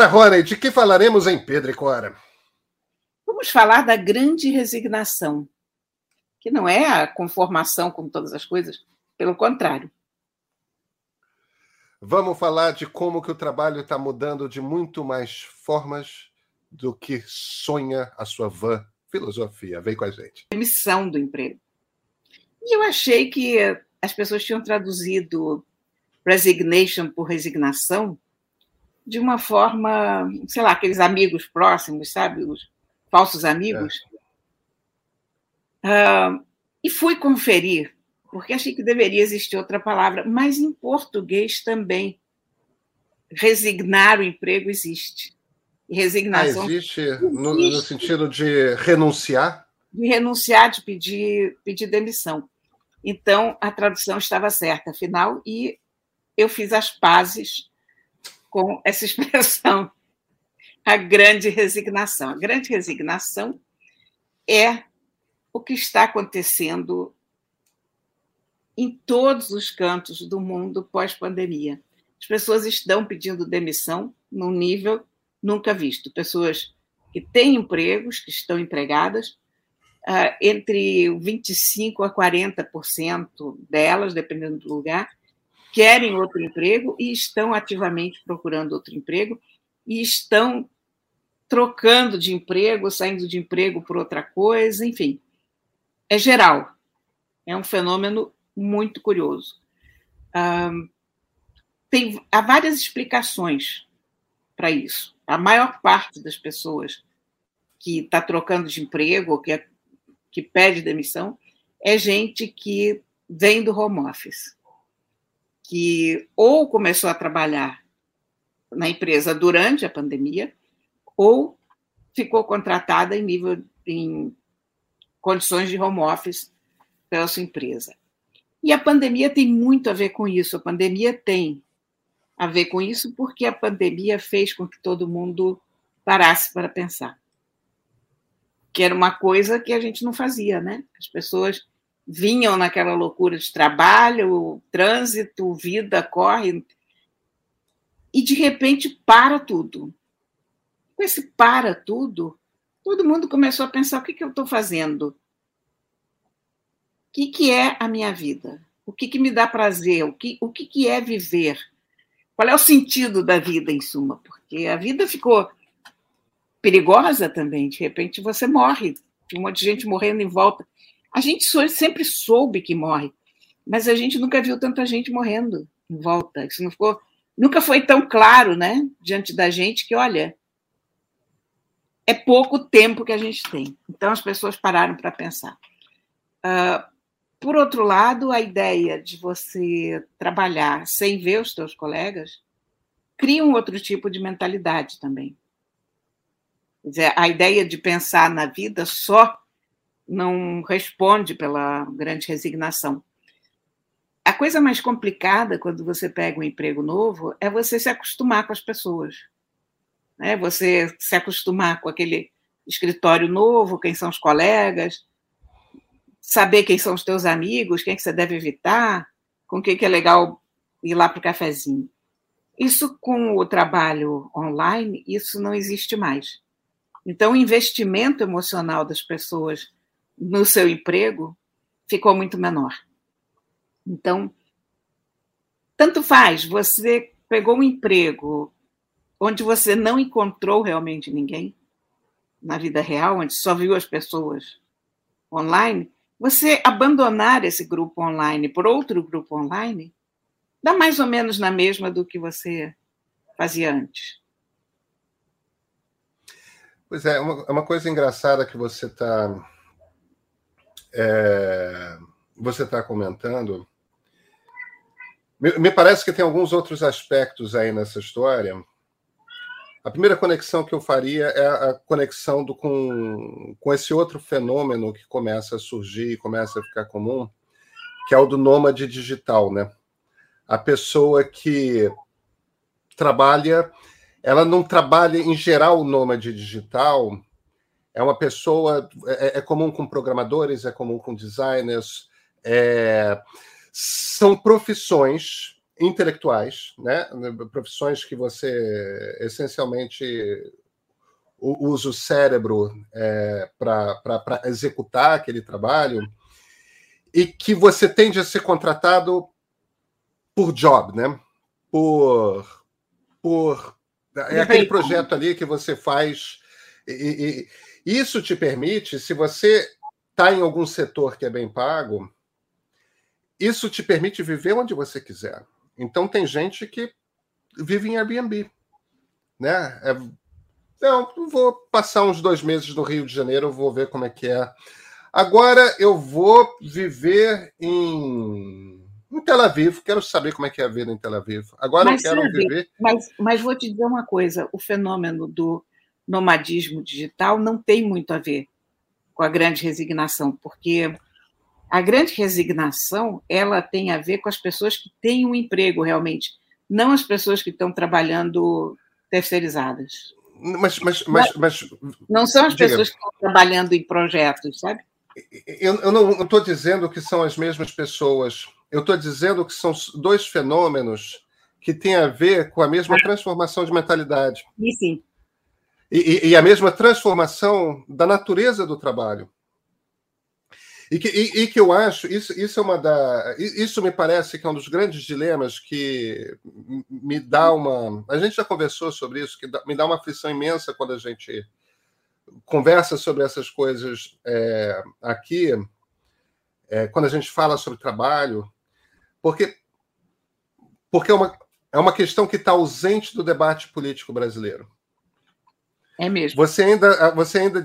Cora Rony, de que falaremos em Pedro e Cora? Vamos falar da grande resignação, que não é a conformação com todas as coisas, pelo contrário. Vamos falar de como que o trabalho está mudando de muito mais formas do que sonha a sua van filosofia. Vem com a gente. Missão do emprego. E eu achei que as pessoas tinham traduzido resignation por resignação de uma forma, sei lá, aqueles amigos próximos, sabe? Os falsos amigos. É. Uh, e fui conferir, porque achei que deveria existir outra palavra, mas em português também. Resignar o emprego existe. E resignação. Ah, existe, existe. No, no, sentido de renunciar? De renunciar, de pedir, pedir demissão. Então, a tradução estava certa, afinal, e eu fiz as pazes com essa expressão, a grande resignação. A grande resignação é o que está acontecendo em todos os cantos do mundo pós-pandemia. As pessoas estão pedindo demissão num nível nunca visto. Pessoas que têm empregos, que estão empregadas, uh, entre 25% a 40% delas, dependendo do lugar, querem outro emprego e estão ativamente procurando outro emprego e estão trocando de emprego, saindo de emprego por outra coisa, enfim. É geral. É um fenômeno muito curioso. Um, tem, há várias explicações para isso. A maior parte das pessoas que está trocando de emprego, que, é, que pede demissão, é gente que vem do home office que ou começou a trabalhar na empresa durante a pandemia, ou ficou contratada em nível em condições de home office pela sua empresa. E a pandemia tem muito a ver com isso. A pandemia tem a ver com isso porque a pandemia fez com que todo mundo parasse para pensar. Que era uma coisa que a gente não fazia, né? As pessoas vinham naquela loucura de trabalho, trânsito, vida, corre, e de repente para tudo. Com esse para tudo, todo mundo começou a pensar: o que, que eu estou fazendo? O que, que é a minha vida? O que, que me dá prazer? O que, o que, que é viver? Qual é o sentido da vida, em suma? Porque a vida ficou perigosa também. De repente você morre, um monte de gente morrendo em volta. A gente sempre soube que morre, mas a gente nunca viu tanta gente morrendo em volta. Isso não ficou, nunca foi tão claro, né, diante da gente que, olha, é pouco tempo que a gente tem. Então as pessoas pararam para pensar. Uh, por outro lado, a ideia de você trabalhar sem ver os seus colegas cria um outro tipo de mentalidade também. Quer dizer, a ideia de pensar na vida só não responde pela grande resignação. A coisa mais complicada quando você pega um emprego novo é você se acostumar com as pessoas. Né? Você se acostumar com aquele escritório novo, quem são os colegas, saber quem são os teus amigos, quem é que você deve evitar, com quem que é legal ir lá para o cafezinho. Isso com o trabalho online, isso não existe mais. Então, o investimento emocional das pessoas no seu emprego ficou muito menor. Então, tanto faz, você pegou um emprego onde você não encontrou realmente ninguém na vida real, onde só viu as pessoas online, você abandonar esse grupo online por outro grupo online, dá mais ou menos na mesma do que você fazia antes. Pois é, uma, uma coisa engraçada que você está é, você está comentando, me, me, parece que tem alguns outros aspectos aí nessa história. A primeira conexão que eu faria é a conexão do, com, com esse outro fenômeno que começa a surgir, começa a ficar comum, que é o do nômade digital, né? A pessoa que trabalha, ela não trabalha em geral o nômade digital, é uma pessoa, é, é, comum com programadores, é comum com designers, é, são profissões intelectuais, né? profissões que você essencialmente usa o cérebro é, para executar aquele trabalho e que você tende a ser contratado por job, né? Por, por é aquele projeto ali que você faz e, e isso te permite, se você está em algum setor que é bem pago, isso te permite viver onde você quiser. Então tem gente que vive em Airbnb, né? É, não, vou passar uns dois meses no Rio de Janeiro, vou ver como é que é. Agora eu vou viver em, em Tel Aviv, quero saber como é que é a vida em Tel Aviv. Agora mas, eu quero sabe, viver. Mas, mas vou te dizer uma coisa: o fenômeno do nomadismo digital não tem muito a ver com a grande resignação, porque a grande resignação ela tem a ver com as pessoas que têm um emprego realmente, não as pessoas que estão trabalhando terceirizadas. Mas, mas, mas, mas não são as diga. pessoas que estão trabalhando em projetos, sabe? Eu, eu não estou dizendo que são as mesmas pessoas. Eu estou dizendo que são dois fenômenos que têm a ver com a mesma transformação de mentalidade. E sim. E, e, a mesma transformação da natureza do trabalho. E que, e, e que eu acho, isso, isso é uma da. Isso me parece que é um dos grandes dilemas que me dá uma. A gente já conversou sobre isso, que me dá uma aflição imensa quando a gente conversa sobre essas coisas é, aqui, é, quando a gente fala sobre trabalho, porque, porque é, uma, é uma questão que está ausente do debate político brasileiro. É mesmo. Você ainda, você ainda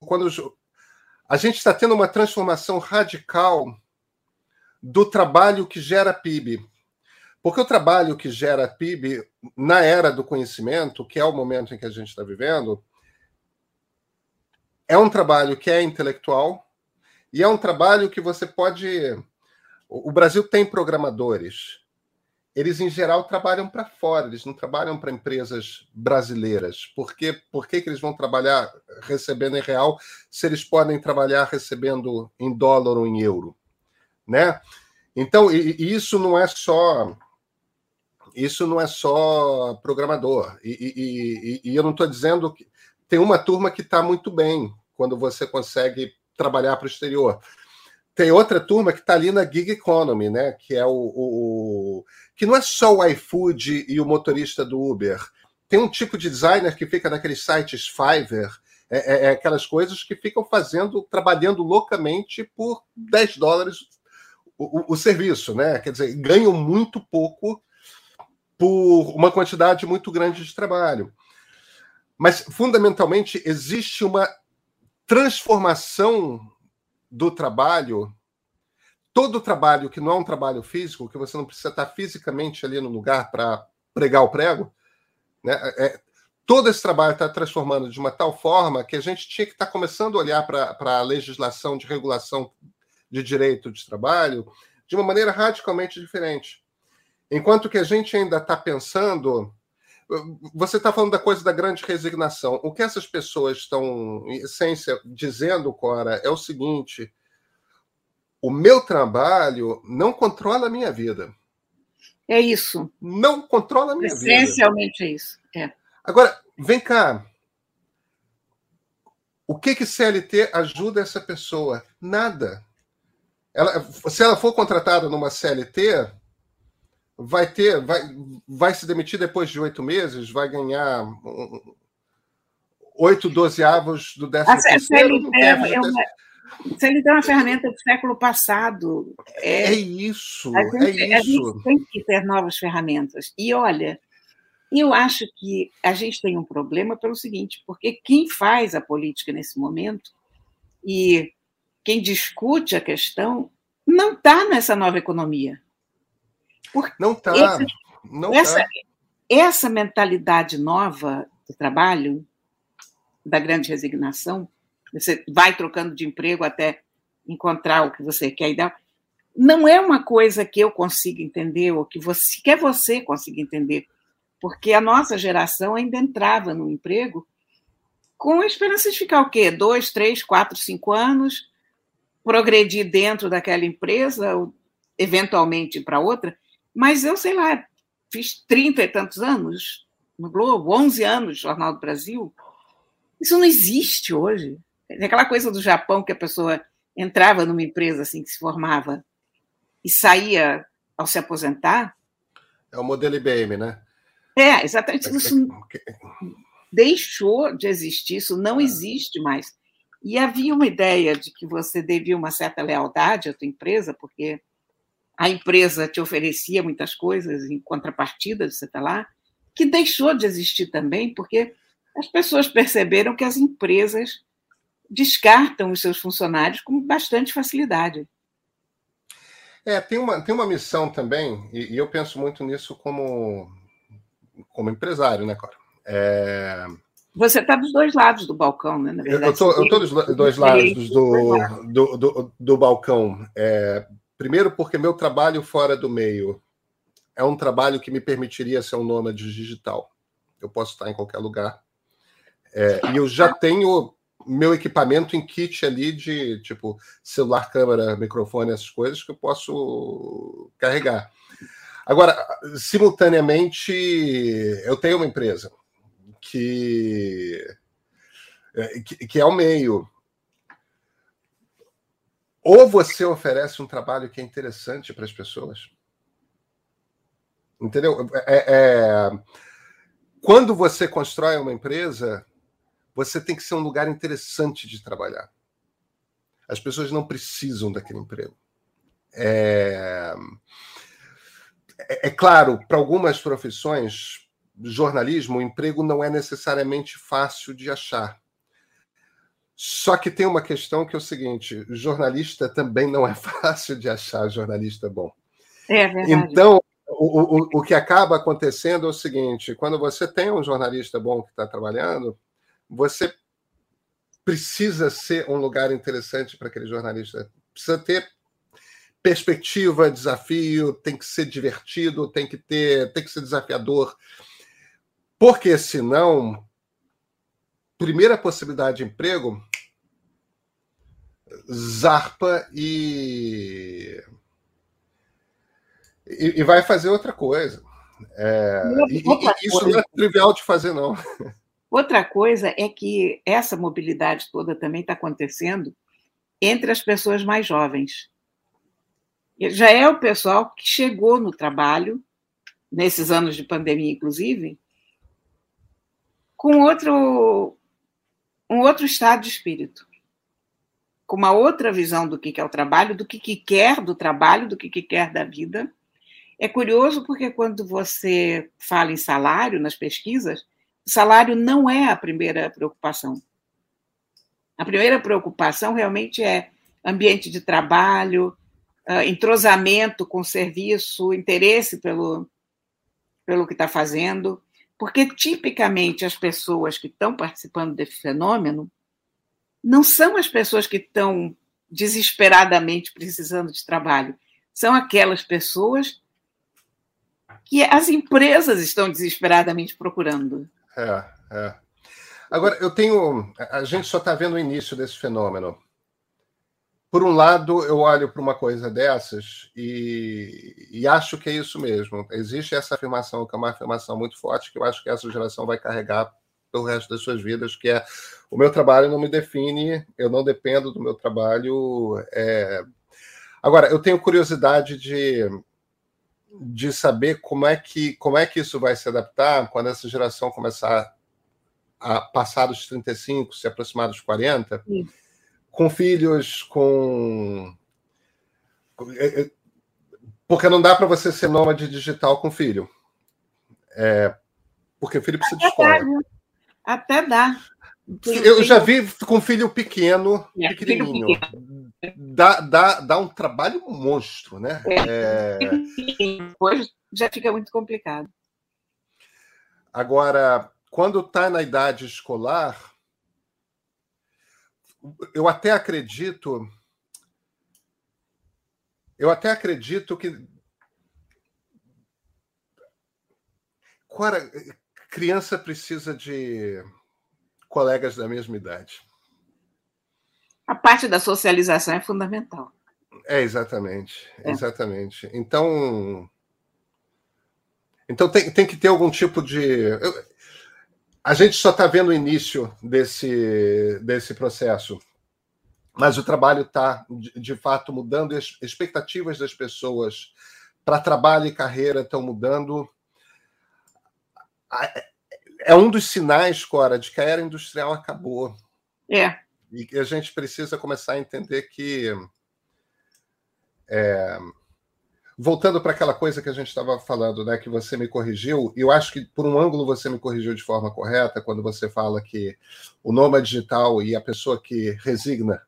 quando a gente está tendo uma transformação radical do trabalho que gera PIB. Porque o trabalho que gera PIB na era do conhecimento, que é o momento em que a gente está vivendo, é um trabalho que é intelectual e é um trabalho que você pode. O Brasil tem programadores, eles em geral trabalham para fora, eles não trabalham para empresas brasileiras. Por, quê? Por que, que eles vão trabalhar recebendo em real se eles podem trabalhar recebendo em dólar ou em euro? Né? Então, e, e isso não é só isso não é só programador. E, e, eu não estou dizendo que tem uma turma que está muito bem quando você consegue trabalhar para o exterior. Tem outra turma que está ali na gig economy, né? Que é o, o, o, que não é só o iFood e o motorista do Uber. Tem um tipo de designer que fica naqueles sites Fiverr, é, é, é aquelas coisas que ficam fazendo, trabalhando loucamente por 10 dólares o, o, serviço, né? Quer dizer, ganham muito pouco por uma quantidade muito grande de trabalho. Mas, fundamentalmente, existe uma transformação do trabalho, todo trabalho que não é um trabalho físico, que você não precisa estar fisicamente ali no lugar para pregar o prego, né? É, todo esse trabalho está transformando de uma tal forma que a gente tinha que estar tá começando a olhar para a legislação de regulação de direito de trabalho de uma maneira radicalmente diferente. Enquanto que a gente ainda está pensando você está falando da coisa da grande resignação. O que essas pessoas estão, em essência, dizendo, Cora, é o seguinte: o meu trabalho não controla a minha vida. É isso. Não controla a minha Essencialmente vida. Essencialmente é isso. É. Agora, vem cá. O que que CLT ajuda essa pessoa? Nada. Ela, se ela for contratada numa CLT, vai ter, vai, vai se demitir depois de oito meses, vai ganhar oito dozeavos do décimo a terceiro. É uma, CLT é uma ferramenta do século passado. É, é isso, gente, é isso. A gente tem que ter novas ferramentas. E olha, eu acho que a gente tem um problema pelo seguinte, porque quem faz a política nesse momento e quem discute a questão não está nessa nova economia. Não está. Não essa, tá. essa mentalidade nova de trabalho, da grande resignação, você vai trocando de emprego até encontrar o que você quer e dar, não é uma coisa que eu consiga entender, ou que você quer você consiga entender, porque a nossa geração ainda entrava no emprego com a esperança de ficar o quê? Dois, três, quatro, cinco anos, progredir dentro daquela empresa, eventualmente para outra, Mas eu, sei lá, fiz trinta e tantos anos no Globo, 11 anos no Jornal do Brasil. Isso não existe hoje. É aquela coisa do Japão que a pessoa entrava numa empresa assim que se formava e saía ao se aposentar. É o modelo IBM, né? É, exatamente. Isso deixou de existir, isso não existe mais. E havia uma ideia de que você devia uma certa lealdade à tua empresa, porque a empresa te oferecia muitas coisas em contrapartida você estar lá, que deixou de existir também, porque as pessoas perceberam que as empresas descartam os seus funcionários com bastante facilidade. É, tem uma, tem uma missão também, e, e eu penso muito nisso como, como empresário, né, Cora? É... Você está dos dois lados do balcão, né? Na verdade, eu estou dos dois lados do, do, do, do balcão. É, primeiro, porque meu trabalho fora do meio é um trabalho que me permitiria ser um nômade digital. Eu posso estar em qualquer lugar. É, e eu já tenho meu equipamento em kit ali de tipo celular, câmera, microfone, essas coisas que eu posso carregar. Agora, simultaneamente, eu tenho uma empresa que, é, que, que é o meio. Ou você oferece um trabalho que é interessante para as pessoas, entendeu? É, é, quando você constrói uma empresa, você tem que ser um lugar interessante de trabalhar. As pessoas não precisam daquele emprego. É, é, é claro, para algumas profissões, jornalismo, o emprego não é necessariamente fácil de achar. Só que tem uma questão que é o seguinte: jornalista também não é fácil de achar jornalista bom. É verdade. Então, o, o, o que acaba acontecendo é o seguinte: quando você tem um jornalista bom que está trabalhando, você precisa ser um lugar interessante para aquele jornalista. Precisa ter perspectiva, desafio, tem que ser divertido, tem que ter, tem que ser desafiador. Porque senão, primeira possibilidade de emprego, zarpa e, e, e vai fazer outra coisa. É, e, e, isso não é trivial de fazer, não. Outra coisa é que essa mobilidade toda também está acontecendo entre as pessoas mais jovens. Já é o pessoal que chegou no trabalho, nesses anos de pandemia, inclusive, com outro, um outro estado de espírito, com uma outra visão do que é o trabalho, do que, quer do trabalho, do que, que quer da vida. É curioso porque quando você fala em salário nas pesquisas, salário não é a primeira preocupação. A primeira preocupação realmente é ambiente de trabalho, ah, entrosamento com o serviço, interesse pelo, pelo que está fazendo. Porque, tipicamente, as pessoas que estão participando desse fenômeno não são as pessoas que estão desesperadamente precisando de trabalho, são aquelas pessoas que as empresas estão desesperadamente procurando. É, é. Agora, eu tenho. A gente só está vendo o início desse fenômeno por um lado, eu olho para uma coisa dessas e, e, acho que é isso mesmo. Existe essa afirmação, que é uma afirmação muito forte, que eu acho que essa geração vai carregar pelo resto das suas vidas, que é o meu trabalho não me define, eu não dependo do meu trabalho. É... Agora, eu tenho curiosidade de, de saber como é, que, como é que isso vai se adaptar quando essa geração começar a passar dos 35, se aproximar dos 40. Sim com filhos, com. É, é, porque não dá para você ser nômade digital com filho. É... Porque filho precisa de escola. Até dá. Eu já vi com filho pequeno, é, pequenininho. Pequeno. Dá, dá, dá um trabalho monstro, né? É... Depois já fica muito complicado. Agora, quando está na idade escolar, eu até acredito. Eu até acredito que. Cara, criança precisa de colegas da mesma idade. A parte da socialização é fundamental. É, exatamente. É. Exatamente. Então, Então tem, tem que ter algum tipo de. A gente só está vendo o início desse, desse processo, mas o trabalho está, de, de, fato, mudando, as expectativas das pessoas para trabalho e carreira estão mudando. É um dos sinais, Cora, de que a era industrial acabou. É. E a gente precisa começar a entender que. É, voltando para aquela coisa que a gente estava falando, né, que você me corrigiu, eu acho que por um ângulo você me corrigiu de forma correta quando você fala que o nômade digital e a pessoa que resigna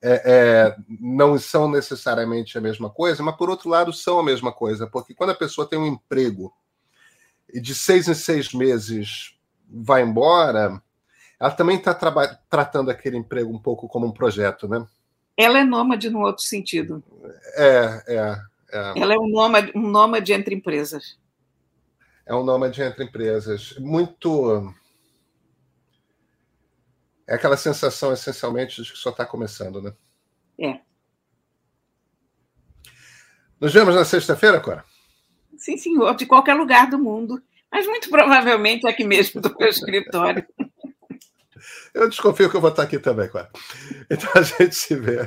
é, é, não são necessariamente a mesma coisa, mas por outro lado são a mesma coisa, porque quando a pessoa tem um emprego e de seis em seis meses vai embora, ela também está tratando aquele emprego um pouco como um projeto, né? Ela é nômade no outro sentido. É, é. É. Ela é um nômade, um nômade entre empresas. É um nômade entre empresas. Muito. É aquela sensação, essencialmente, de que só está começando, né? É. Nos vemos na sexta-feira, Cora? Sim, senhor, de qualquer lugar do mundo. Mas muito provavelmente aqui mesmo do meu escritório. Eu desconfio que eu vou estar aqui também, Cora. Então a gente se vê.